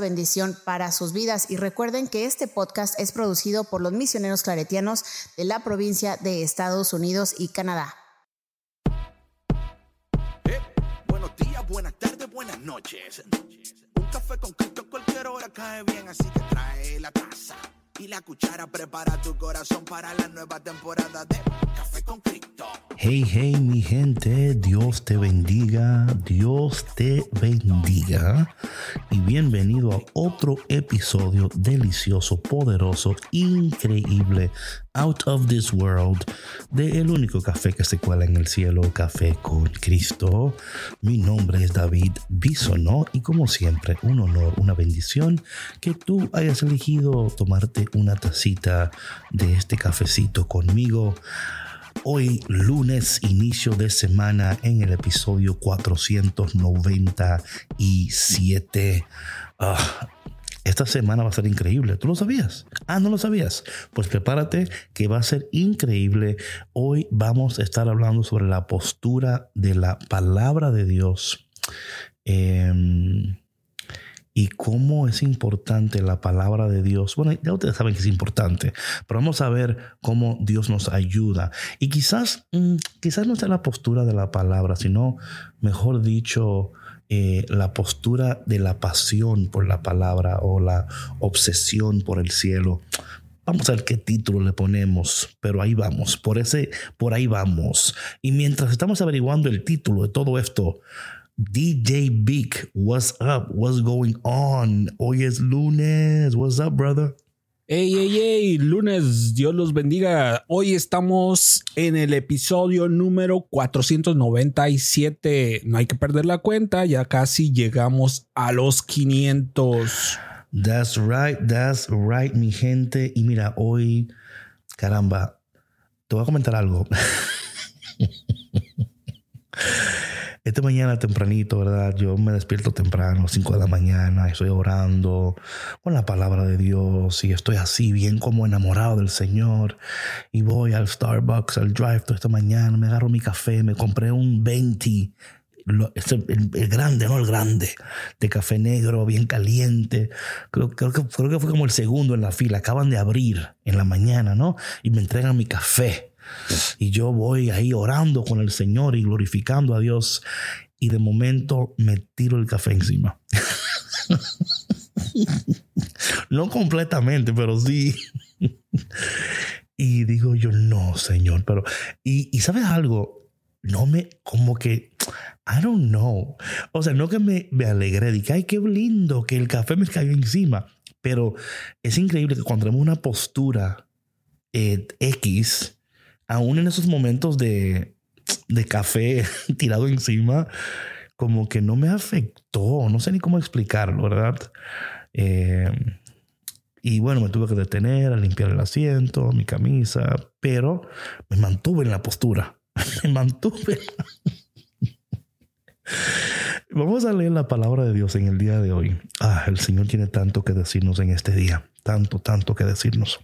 bendición para sus vidas. Y recuerden que este podcast es producido por los misioneros claretianos de la provincia de Estados Unidos y Canadá. Eh, buenos días, buenas tardes, buenas noches. Un café con Cristo cualquier hora cae bien, así que trae la taza la cuchara. Prepara tu corazón para la nueva temporada de Café con Cristo. Hey, hey, mi gente, Dios te bendiga, Dios te bendiga y bienvenido a otro episodio delicioso, poderoso, increíble, out of this world, de El único café que se cuela en el cielo, Café con Cristo. Mi nombre es David Bisonó y como siempre, un honor, una bendición que tú hayas elegido tomarte una tacita de este cafecito conmigo. Hoy lunes, inicio de semana en el episodio 497. Ah, esta semana va a ser increíble. ¿Tú lo sabías? Ah, no lo sabías. Pues prepárate que va a ser increíble. Hoy vamos a estar hablando sobre la postura de la palabra de Dios. Eh, y cómo es importante la palabra de Dios. Bueno, ya ustedes saben que es importante, pero vamos a ver cómo Dios nos ayuda. Y quizás, mm, quizás no sea la postura de la palabra, sino, mejor dicho, eh, la postura de la pasión por la palabra o la obsesión por el cielo. Vamos a ver qué título le ponemos, pero ahí vamos, por ese, por ahí vamos. Y mientras estamos averiguando el título de todo esto, DJ Big, what's up? What's going on? Hoy es lunes. What's up, brother? Hey, hey, hey, lunes, Dios los bendiga. Hoy estamos en el episodio número 497. No hay que perder la cuenta, ya casi llegamos a los 500. That's right, that's right, mi gente. Y mira, hoy, caramba, te voy a comentar algo. Esta mañana tempranito, ¿verdad? Yo me despierto temprano, 5 de la mañana, estoy orando con la palabra de Dios y estoy así bien como enamorado del Señor. Y voy al Starbucks, al drive esta mañana, me agarro mi café, me compré un 20 el, grande, no el grande, de café negro, bien caliente. Creo, creo, que, creo que fue como el segundo en la fila. Acaban de abrir en la mañana, ¿no? Y me entregan mi café. Y yo voy ahí orando con el Señor y glorificando a Dios. Y de momento me tiro el café encima. no completamente, pero sí. y digo yo, no, Señor, pero... Y, y sabes algo, no me, como que, I don't know. O sea, no que me, me alegré, dije, ay, qué lindo que el café me cayó encima. Pero es increíble que cuando tenemos una postura eh, X, aún en esos momentos de, de café tirado encima, como que no me afectó, no sé ni cómo explicarlo, ¿verdad? Eh, y bueno, me tuve que detener a limpiar el asiento, mi camisa, pero me mantuve en la postura, me mantuve. Vamos a leer la palabra de Dios en el día de hoy. Ah, el Señor tiene tanto que decirnos en este día, tanto, tanto que decirnos.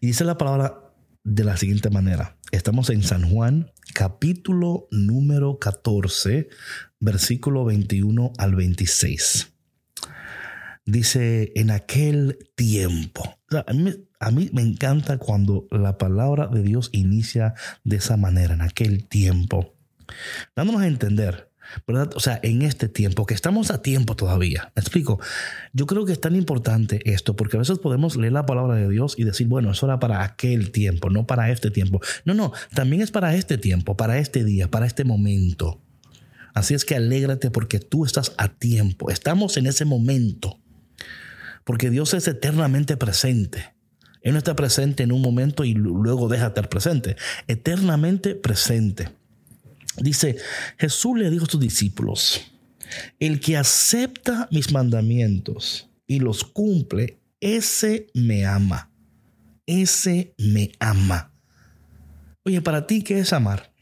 Y dice la palabra de la siguiente manera. Estamos en San Juan, capítulo número 14, versículo 21 al 26. Dice, en aquel tiempo. a, mí, a mí me encanta cuando la palabra de Dios inicia de esa manera, en aquel tiempo, dándonos a entender ¿verdad? O sea, en este tiempo, que estamos a tiempo todavía. ¿Me explico? Yo creo que es tan importante esto, porque a veces podemos leer la palabra de Dios y decir, bueno, eso era para aquel tiempo, no para este tiempo. No, no, también es para este tiempo, para este día, para este momento. Así es que alégrate porque tú estás a tiempo, estamos en ese momento, porque Dios es eternamente presente. Él no está presente en un momento y luego deja de estar presente, eternamente presente. Dice, Jesús le dijo a sus discípulos, El que acepta mis mandamientos y los cumple, ese me ama. Ese me ama. Oye, para ti, ¿qué es amar?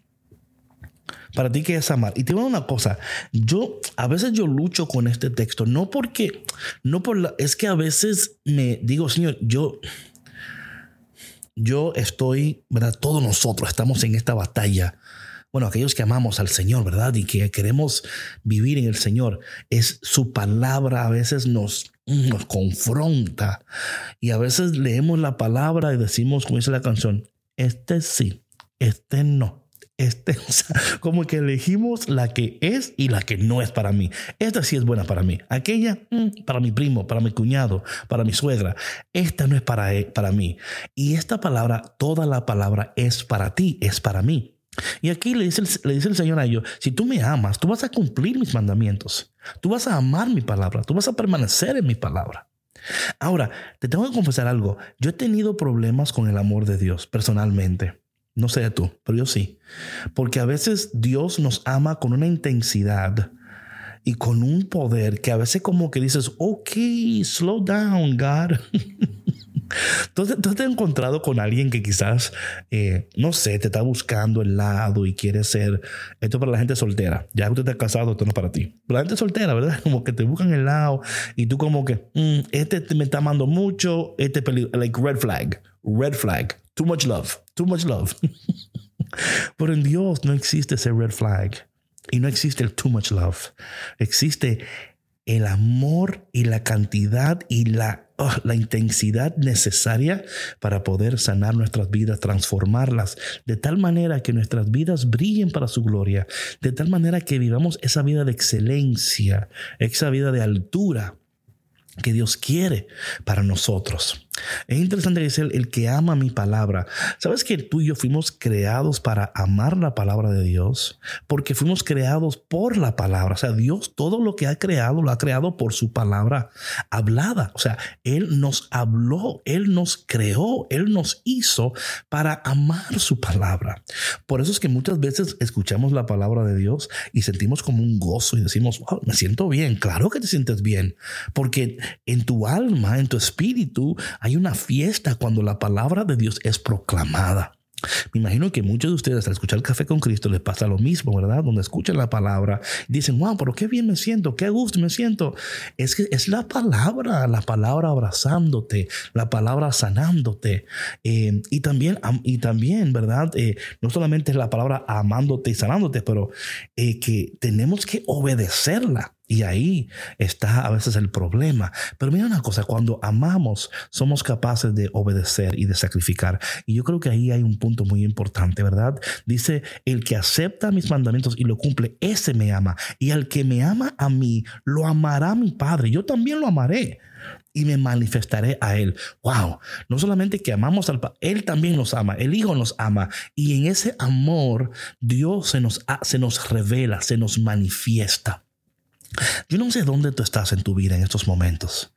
Para ti, ¿qué es amar? Y te voy a una cosa. Yo, a veces yo lucho con este texto, no porque, no por la, es que a veces me digo, Señor, yo, yo estoy, ¿verdad? Todos nosotros estamos en esta batalla bueno, aquellos que amamos al Señor, ¿verdad? Y que queremos vivir en el Señor, es su palabra a veces nos, nos confronta. Y a veces leemos la palabra y decimos, como dice la canción, este sí, este no. Este, o sea, como que elegimos la que es y la que no es para mí. Esta sí es buena para mí. Aquella, mm, para mi primo, para mi cuñado, para mi suegra. Esta no es para, e, para mí. Y esta palabra, toda la palabra es para ti, es para mí. Y aquí le dice, el Señor a ellos, si tú me amas, tú vas a cumplir mis mandamientos, tú vas a amar mi palabra, tú vas a permanecer en mi palabra. Ahora, te tengo que confesar algo, yo he tenido problemas con el amor de Dios personalmente. No sé tú, pero yo sí. Porque a veces Dios nos ama con una intensidad y con un poder que a veces como que dices, ok, slow down, God. Entonces, ¿tú te has encontrado con alguien que quizás, eh, no sé, te está buscando el lado y quiere ser, esto para la gente soltera, ya que usted está casado, esto no es para ti. Pero la gente soltera, ¿verdad? Como que te buscan el lado y tú como que, mm, este me está amando mucho, este peligro, like red flag, red flag, too much love, too much love. Pero en Dios no existe ese red flag y no existe el too much love. Existe el amor y la cantidad y la, oh, la intensidad necesaria para poder sanar nuestras vidas, transformarlas de tal manera que nuestras vidas brillen para su gloria, de tal manera que vivamos esa vida de excelencia, esa vida de altura que Dios quiere para nosotros. Es interesante que dice el, que ama mi palabra. ¿Sabes que tú y yo fuimos creados para amar la palabra de Dios? Porque fuimos creados por la palabra. O sea, Dios todo lo que ha creado lo ha creado por su palabra hablada. O sea, Él nos habló, Él nos creó, Él nos hizo para amar su palabra. Por eso es que muchas veces escuchamos la palabra de Dios y sentimos como un gozo y decimos, wow, me siento bien. Claro que te sientes bien. Porque en tu alma, en tu espíritu, hay una fiesta cuando la palabra de Dios es proclamada. Me imagino que muchos de ustedes al escuchar café con Cristo les pasa lo mismo, ¿verdad? Donde escuchan la palabra dicen, wow, pero qué bien me siento, qué gusto me siento. Es que es la palabra, la palabra abrazándote, la palabra sanándote. Eh, y, también, y también, ¿verdad? Eh, no solamente es la palabra amándote y sanándote, pero eh, que tenemos que obedecerla. Y ahí está a veces el problema. Pero mira una cosa, cuando amamos somos capaces de obedecer y de sacrificar. Y yo creo que ahí hay un punto muy importante, ¿verdad? Dice, el que acepta mis mandamientos y lo cumple, ese me ama. Y al que me ama a mí, lo amará mi Padre. Yo también lo amaré y me manifestaré a Él. Wow, no solamente que amamos al Padre, Él también nos ama, el Hijo nos ama. Y en ese amor Dios se nos, se nos revela, se nos manifiesta. Yo no sé dónde tú estás en tu vida en estos momentos,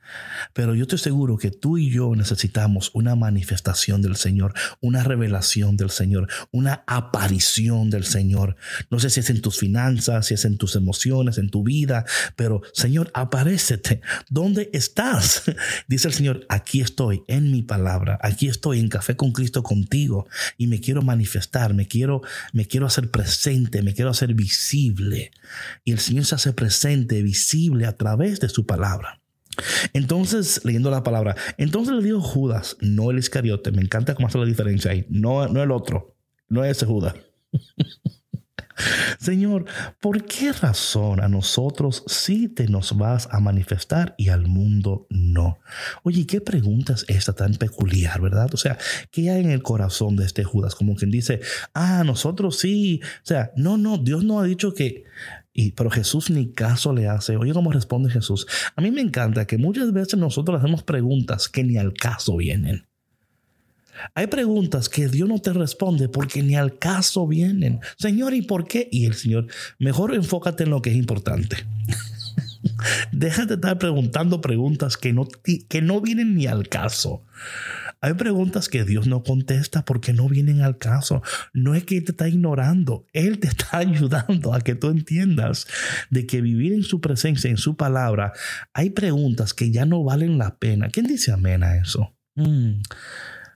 pero yo estoy seguro que tú y yo necesitamos una manifestación del Señor, una revelación del Señor, una aparición del Señor. No sé si es en tus finanzas, si es en tus emociones, en tu vida, pero Señor, aparécete. ¿Dónde estás? Dice el Señor, aquí estoy en mi palabra, aquí estoy en café con Cristo contigo y me quiero manifestar, me quiero me quiero hacer presente, me quiero hacer visible. Y el Señor se hace presente, visible a través de su palabra. Entonces, leyendo la palabra, entonces le dijo Judas, no el Iscariote, me encanta cómo hace la diferencia ahí, no, no el otro, no ese Judas. Señor, ¿por qué razón a nosotros sí te nos vas a manifestar y al mundo no? Oye, ¿qué pregunta es esta tan peculiar, verdad? O sea, ¿qué hay en el corazón de este Judas? Como quien dice, ah, nosotros sí. O sea, no, no, Dios no ha dicho que y, pero Jesús ni caso le hace. Oye, ¿cómo responde Jesús? A mí me encanta que muchas veces nosotros hacemos preguntas que ni al caso vienen. Hay preguntas que Dios no te responde porque ni al caso vienen. Señor, ¿y por qué? Y el Señor, mejor enfócate en lo que es importante. Déjate de estar preguntando preguntas que no, que no vienen ni al caso. Hay preguntas que Dios no contesta porque no vienen al caso. No es que te está ignorando, Él te está ayudando a que tú entiendas de que vivir en su presencia, en su palabra, hay preguntas que ya no valen la pena. ¿Quién dice amén a eso? Mm,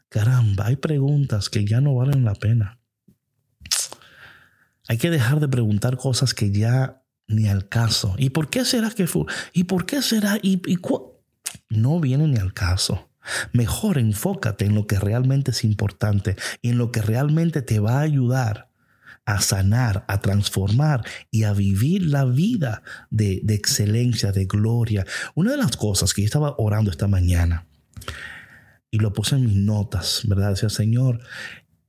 caramba, hay preguntas que ya no valen la pena. Hay que dejar de preguntar cosas que ya ni al caso. ¿Y por qué será que fue? ¿Y por qué será? ¿Y, no viene ni al caso. Mejor enfócate en lo que realmente es importante y en lo que realmente te va a ayudar a sanar, a transformar y a vivir la vida de, excelencia, de gloria. Una de las cosas que yo estaba orando esta mañana y lo puse en mis notas, ¿verdad? Decía, Señor,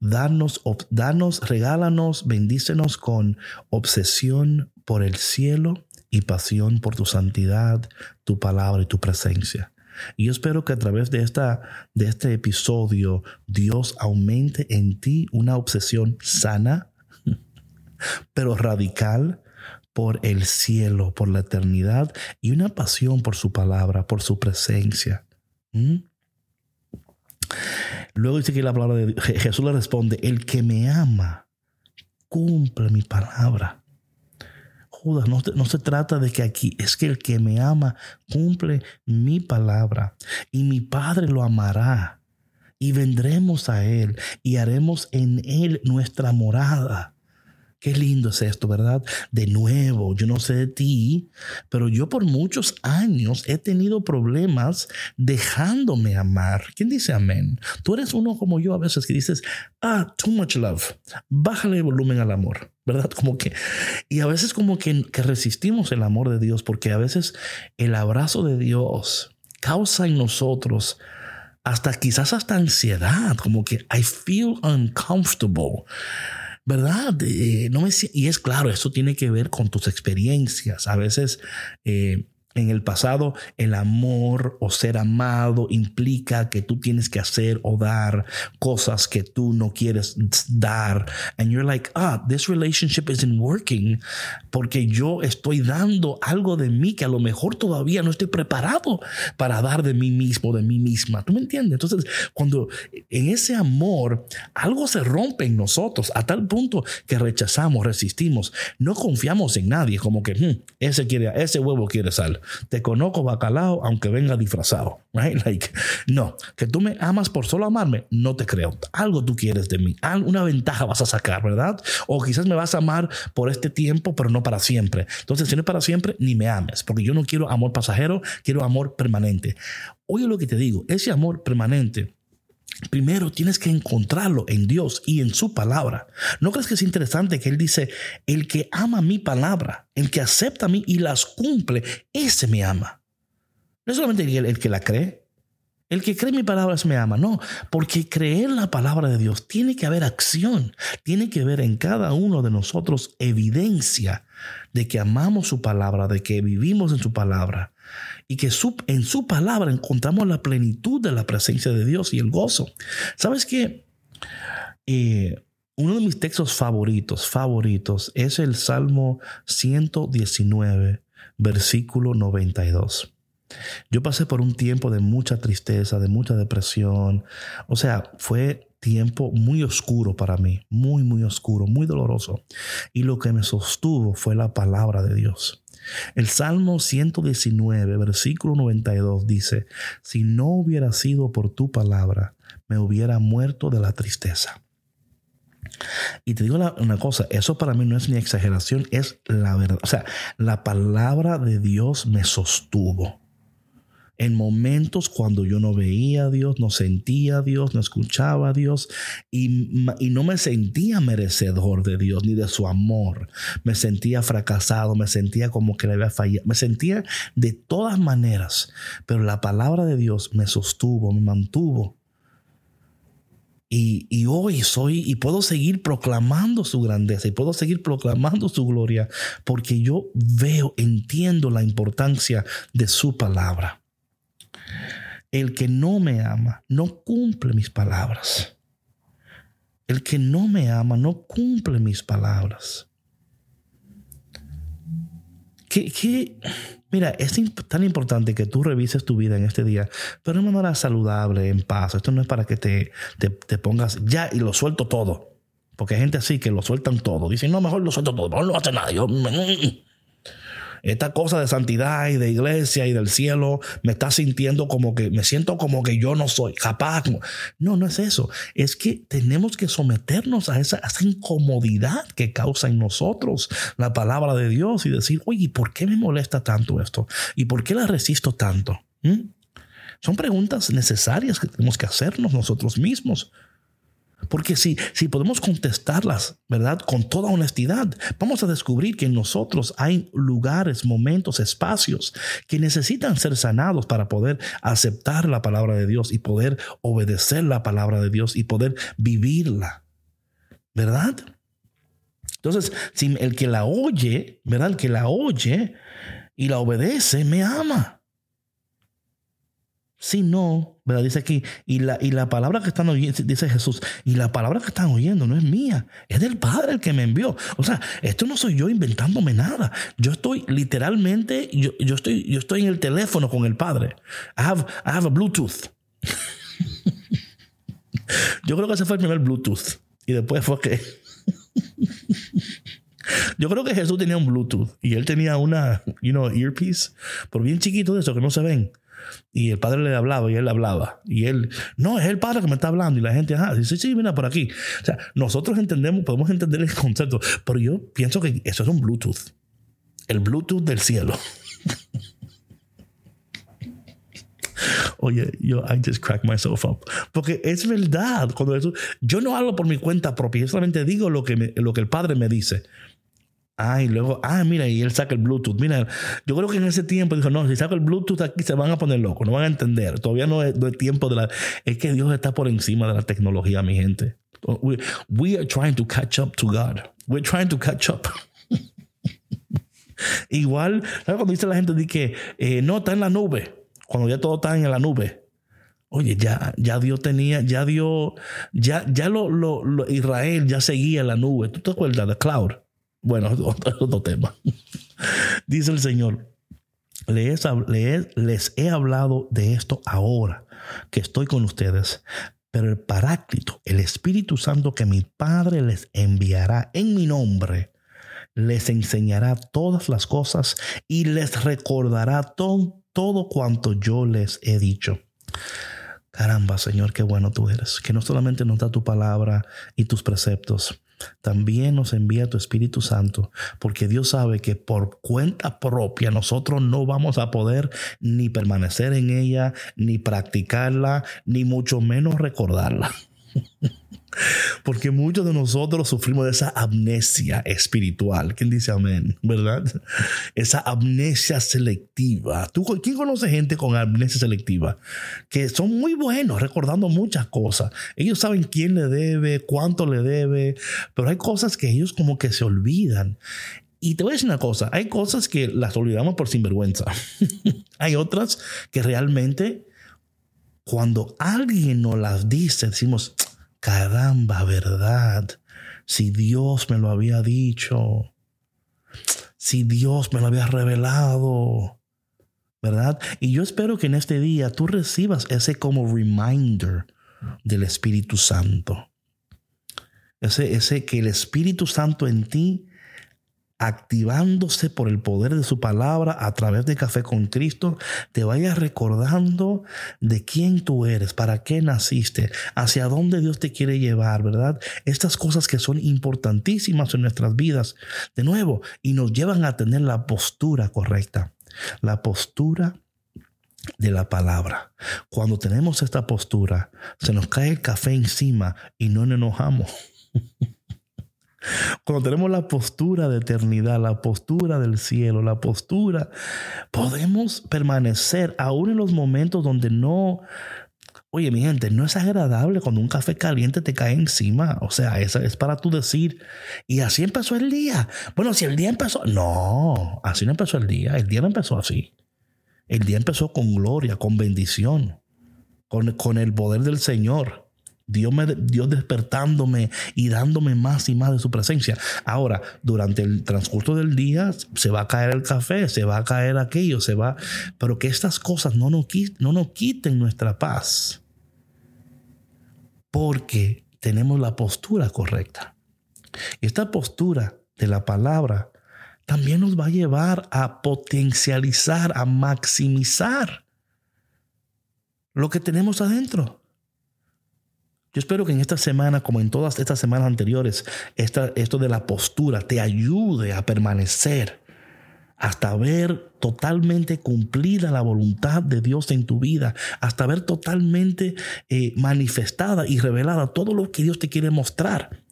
danos, danos, regálanos, bendícenos con obsesión por el cielo y pasión por tu santidad, tu palabra y tu presencia. Y yo espero que a través de, esta, de este episodio Dios aumente en ti una obsesión sana, pero radical por el cielo, por la eternidad y una pasión por su palabra, por su presencia. ¿Mm? Luego dice que la palabra de Jesús le responde, el que me ama, cumple mi palabra. Judas, no, no, se trata de que aquí, es que el que me ama cumple mi palabra y mi Padre lo amará y vendremos a Él y haremos en Él nuestra morada. Qué lindo es esto, ¿verdad? De nuevo, yo no sé de ti, pero yo por muchos años he tenido problemas dejándome amar. ¿Quién dice amén? Tú eres uno como yo a veces que dices, ah, too much love. Bájale el volumen al amor, ¿verdad? Como que, y a veces como que, que resistimos el amor de Dios porque a veces el abrazo de Dios causa en nosotros hasta quizás hasta ansiedad, como que I feel uncomfortable. ¿Verdad? Eh, no me, y es claro, eso tiene que ver con tus experiencias. A veces eh, en el pasado, el amor o ser amado implica que tú tienes que hacer o dar cosas que tú no quieres dar. And you're like, ah, this relationship isn't working porque yo estoy dando algo de mí que a lo mejor todavía no estoy preparado para dar de mí mismo, de mí misma. ¿Tú me entiendes? Entonces, cuando en ese amor algo se rompe en nosotros a tal punto que rechazamos, resistimos, no confiamos en nadie, como que hmm, ese quiere, ese huevo quiere sal te conozco bacalao aunque venga disfrazado. Right? Like, no, que tú me amas por solo amarme, no te creo. Algo tú quieres de mí, una ventaja vas a sacar, ¿verdad? O quizás me vas a amar por este tiempo, pero no para siempre. Entonces, si no es para siempre, ni me ames, porque yo no quiero amor pasajero, quiero amor permanente. Oye lo que te digo, ese amor permanente Primero tienes que encontrarlo en Dios y en su palabra. ¿No crees que es interesante que Él dice, el que ama mi palabra, el que acepta a mí y las cumple, ese me ama? No es solamente el, que la cree, el que cree mi palabra me ama, no, porque creer la palabra de Dios tiene que haber acción, tiene que haber en cada uno de nosotros evidencia de que amamos su palabra, de que vivimos en su palabra y que en su palabra encontramos la plenitud de la presencia de Dios y el gozo. ¿Sabes qué? Eh, uno de mis textos favoritos, favoritos, es el Salmo 119, versículo 92. Yo pasé por un tiempo de mucha tristeza, de mucha depresión. O sea, fue tiempo muy oscuro para mí, muy, muy oscuro, muy doloroso. Y lo que me sostuvo fue la palabra de Dios. El Salmo 119, versículo 92 dice, si no hubiera sido por tu palabra, me hubiera muerto de la tristeza. Y te digo una cosa, eso para mí no es ni exageración, es la verdad. O sea, la palabra de Dios me sostuvo en momentos cuando yo no veía a Dios, no sentía a Dios, no escuchaba a Dios y, no me sentía merecedor de Dios ni de su amor. Me sentía fracasado, me sentía como que le había fallado, me sentía de todas maneras, pero la palabra de Dios me sostuvo, me mantuvo. Y, y, hoy soy y puedo seguir proclamando su grandeza y puedo seguir proclamando su gloria porque yo veo, entiendo la importancia de su palabra. El que no me ama no cumple mis palabras. El que no me ama no cumple mis palabras. que, mira, es tan importante que tú revises tu vida en este día, pero de manera saludable, en paz. Esto no es para que te, te, te pongas ya y lo suelto todo. Porque hay gente así que lo sueltan todo. Dicen, no, mejor lo suelto todo, mejor no hace nada. Yo, mm, mm". Esta cosa de santidad y de iglesia y del cielo me está sintiendo como que, me siento como que yo no soy capaz. No, no es eso. Es que tenemos que someternos a esa, incomodidad que causa en nosotros la palabra de Dios y decir, oye, ¿por qué me molesta tanto esto? ¿Y por qué la resisto tanto? ¿Mm? Son preguntas necesarias que tenemos que hacernos nosotros mismos. Porque si, si podemos contestarlas, ¿verdad? Con toda honestidad, vamos a descubrir que en nosotros hay lugares, momentos, espacios que necesitan ser sanados para poder aceptar la palabra de Dios y poder obedecer la palabra de Dios y poder vivirla. ¿Verdad? Entonces, si el que la oye, ¿verdad? El que la oye y la obedece, me ama. Si no, ¿verdad? Dice aquí, y la, y la palabra que están oyendo, dice Jesús, y la palabra que están oyendo no es mía, es del Padre el que me envió. O sea, esto no soy yo inventándome nada. Yo estoy literalmente, yo, yo estoy, yo estoy en el teléfono con el Padre. I have, I have a Bluetooth. yo creo que ese fue el primer Bluetooth. Y después fue que... Yo creo que Jesús tenía un Bluetooth y él tenía una, you know, earpiece, por bien chiquito de eso que no se ven. Y el padre le hablaba y él hablaba. Y él, no, es el padre que me está hablando. Y la gente, ah, dice, sí, mira por aquí. O sea, nosotros entendemos, podemos entender el concepto, pero yo pienso que eso es un Bluetooth. El Bluetooth del cielo. Oye, yo, I just crack myself up. Porque es verdad. Cuando eso, yo no hablo por mi cuenta propia, yo solamente digo lo que, lo que el padre me dice. Ah, y luego, ah, mira, y él saca el Bluetooth. Mira, yo creo que en ese tiempo dijo, no, si saco el Bluetooth aquí se van a poner locos, no van a entender. Todavía no es, tiempo de la... Es que Dios está por encima de la tecnología, mi gente. We, are trying to catch up to God. We're trying to catch up. Igual, ¿sabes cuando dice la gente de que eh, no está en la nube? Cuando ya todo está en la nube. Oye, ya, ya Dios tenía, ya Dios, ya, ya lo, lo, lo Israel ya seguía la nube. ¿Tú te acuerdas de Cloud? Bueno, otro, tema. Dice el Señor, les, les he hablado de esto ahora que estoy con ustedes, pero el Paráclito, el Espíritu Santo que mi Padre les enviará en mi nombre, les enseñará todas las cosas y les recordará todo, todo cuanto yo les he dicho. Caramba, Señor, qué bueno tú eres, que no solamente nos da tu palabra y tus preceptos, también nos envía tu Espíritu Santo, porque Dios sabe que por cuenta propia nosotros no vamos a poder ni permanecer en ella, ni practicarla, ni mucho menos recordarla. Porque muchos de nosotros sufrimos de esa amnesia espiritual. ¿Quién dice amén? ¿Verdad? Esa amnesia selectiva. ¿Tú, ¿Quién conoce gente con amnesia selectiva? Que son muy buenos recordando muchas cosas. Ellos saben quién le debe, cuánto le debe, pero hay cosas que ellos como que se olvidan. Y te voy a decir una cosa, hay cosas que las olvidamos por sinvergüenza. hay otras que realmente cuando alguien nos las dice, decimos, caramba, verdad, si Dios me lo había dicho, si Dios me lo había revelado, ¿verdad? Y yo espero que en este día tú recibas ese como reminder del Espíritu Santo. Ese, ese que el Espíritu Santo en ti activándose por el poder de su palabra a través de Café con Cristo, te vayas recordando de quién tú eres, para qué naciste, hacia dónde Dios te quiere llevar, ¿verdad? Estas cosas que son importantísimas en nuestras vidas, de nuevo, y nos llevan a tener la postura correcta, la postura de la palabra. Cuando tenemos esta postura, se nos cae el café encima y no nos enojamos. Cuando tenemos la postura de eternidad, la postura del cielo, la postura, podemos permanecer aún en los momentos donde no, Oye, mi gente, no es agradable cuando un café caliente te cae encima. O sea, eso es para tú decir, y así empezó el día. Bueno, si el día empezó, no, así no empezó el día. El día no empezó así. El día empezó con gloria, con bendición, con, con el poder del Señor. Dios, me, Dios despertándome y dándome más y más de su presencia. Ahora, durante el transcurso del día se va a caer el café, se va a caer aquello, se va, pero que estas cosas no nos, no nos quiten nuestra paz. Porque tenemos la postura correcta. Y esta postura de la palabra también nos va a llevar a potencializar, a maximizar lo que tenemos adentro. Yo espero que en esta semana, como en todas estas semanas anteriores, esto de la postura te ayude a permanecer hasta ver totalmente cumplida la voluntad de Dios en tu vida, hasta ver totalmente eh, manifestada y revelada todo lo que Dios te quiere mostrar.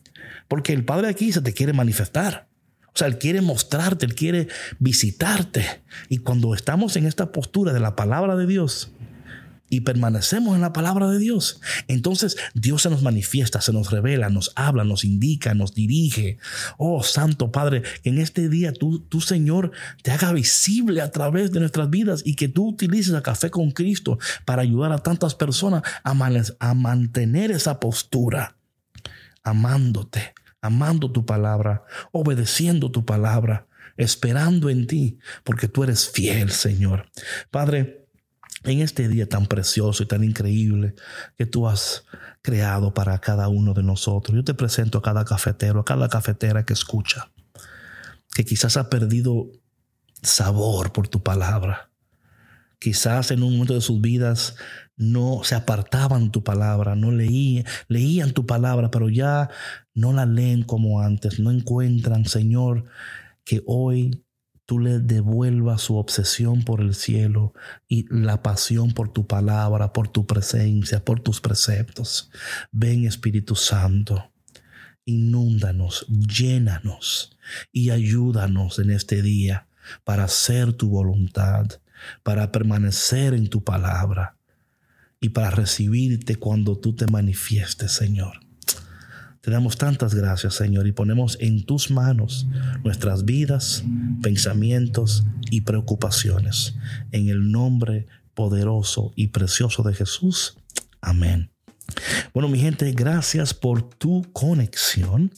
Porque el Padre aquí se te quiere manifestar. O sea, Él quiere mostrarte, Él quiere visitarte. Y cuando estamos en esta postura de la palabra de Dios, y permanecemos en la palabra de Dios, entonces Dios se nos manifiesta, se nos revela, nos habla, nos indica, nos dirige. Oh Santo Padre, que en este día tú, tú Señor, te haga visible a través de nuestras vidas y que tú utilices a Café con Cristo para ayudar a tantas personas a, a mantener esa postura, amándote, amando tu palabra, obedeciendo tu palabra, esperando en ti, porque tú eres fiel, Señor. Padre, en este día tan precioso y tan increíble que tú has creado para cada uno de nosotros. Yo te presento a cada cafetero, a cada cafetera que escucha, que quizás ha perdido sabor por tu palabra. Quizás en un momento de sus vidas no se apartaban tu palabra, no leían, leían tu palabra, pero ya no la leen como antes, no encuentran, Señor, que hoy tú le devuelvas su obsesión por el cielo y la pasión por tu palabra, por tu presencia, por tus preceptos. Ven Espíritu Santo, inúndanos, llénanos y ayúdanos en este día para hacer tu voluntad, para permanecer en tu palabra y para recibirte cuando tú te manifiestes, Señor. Te damos tantas gracias, Señor, y ponemos en tus manos nuestras vidas, pensamientos y preocupaciones. En el nombre poderoso y precioso de Jesús. Amén. Bueno, mi gente, gracias por tu conexión.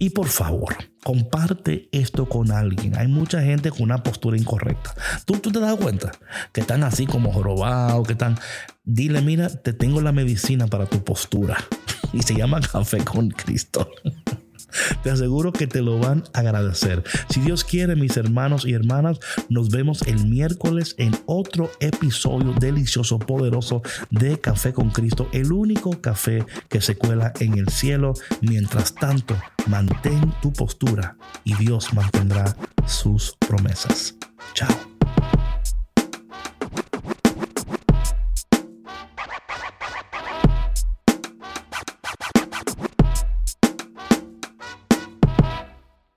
Y por favor, comparte esto con alguien. Hay mucha gente con una postura incorrecta. ¿Tú, tú te das cuenta que están así como jorobados, que están... Dile, mira, te tengo la medicina para tu postura y se llama Café con Cristo. Te aseguro que te lo van a agradecer. Si Dios quiere, mis hermanos y hermanas, nos vemos el miércoles en otro episodio delicioso, poderoso de Café con Cristo, el único café que se cuela en el cielo. Mientras tanto, mantén tu postura y Dios mantendrá sus promesas. Chao.